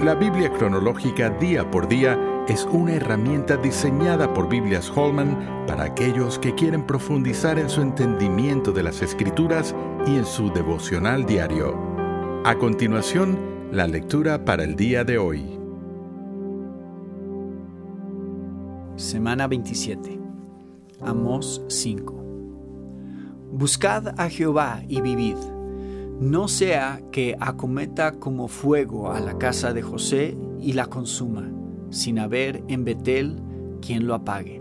La Biblia cronológica día por día es una herramienta diseñada por Biblias Holman para aquellos que quieren profundizar en su entendimiento de las Escrituras y en su devocional diario. A continuación, la lectura para el día de hoy. Semana 27. Amos 5. Buscad a Jehová y vivid no sea que acometa como fuego a la casa de José y la consuma, sin haber en Betel quien lo apague.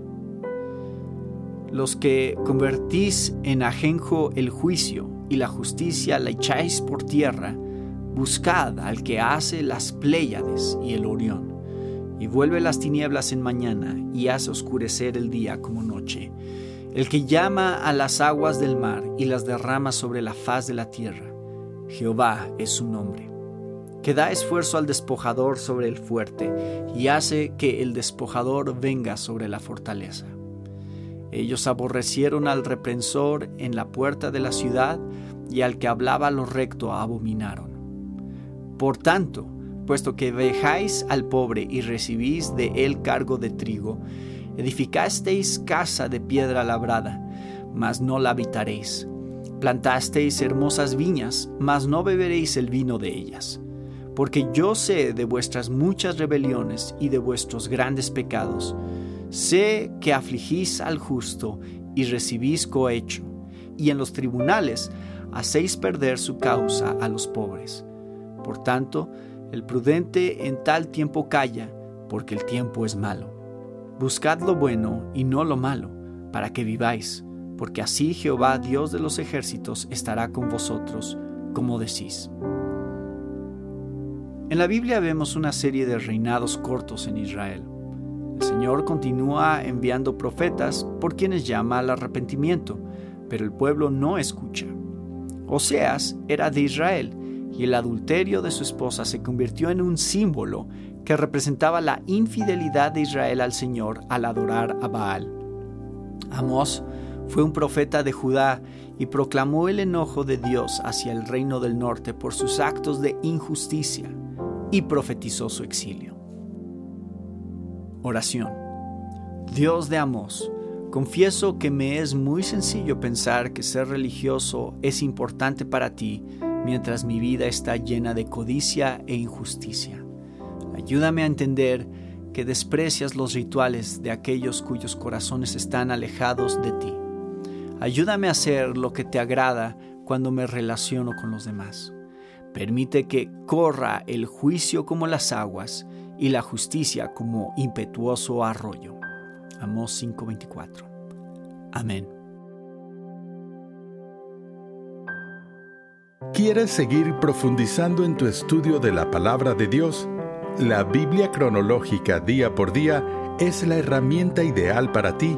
Los que convertís en ajenjo el juicio y la justicia la echáis por tierra, buscad al que hace las Pléyades y el Orión, y vuelve las tinieblas en mañana y hace oscurecer el día como noche, el que llama a las aguas del mar y las derrama sobre la faz de la tierra Jehová es su nombre, que da esfuerzo al despojador sobre el fuerte y hace que el despojador venga sobre la fortaleza. Ellos aborrecieron al reprensor en la puerta de la ciudad y al que hablaba lo recto abominaron. Por tanto, puesto que dejáis al pobre y recibís de él cargo de trigo, edificasteis casa de piedra labrada, mas no la habitaréis Plantasteis hermosas viñas, mas no beberéis el vino de ellas. Porque yo sé de vuestras muchas rebeliones y de vuestros grandes pecados. Sé que afligís al justo y recibís cohecho, y en los tribunales hacéis perder su causa a los pobres. Por tanto, el prudente en tal tiempo calla, porque el tiempo es malo. Buscad lo bueno y no lo malo, para que viváis porque así Jehová, Dios de los ejércitos, estará con vosotros, como decís. En la Biblia vemos una serie de reinados cortos en Israel. El Señor continúa enviando profetas por quienes llama al arrepentimiento, pero el pueblo no escucha. Oseas era de Israel y el adulterio de su esposa se convirtió en un símbolo que representaba la infidelidad de Israel al Señor al adorar a Baal. Amós fue un profeta de Judá y proclamó el enojo de Dios hacia el reino del norte por sus actos de injusticia y profetizó su exilio. Oración. Dios de Amós, confieso que me es muy sencillo pensar que ser religioso es importante para ti mientras mi vida está llena de codicia e injusticia. Ayúdame a entender que desprecias los rituales de aquellos cuyos corazones están alejados de ti. Ayúdame a hacer lo que te agrada cuando me relaciono con los demás. Permite que corra el juicio como las aguas y la justicia como impetuoso arroyo. Amós 5:24. Amén. ¿Quieres seguir profundizando en tu estudio de la palabra de Dios? La Biblia cronológica día por día es la herramienta ideal para ti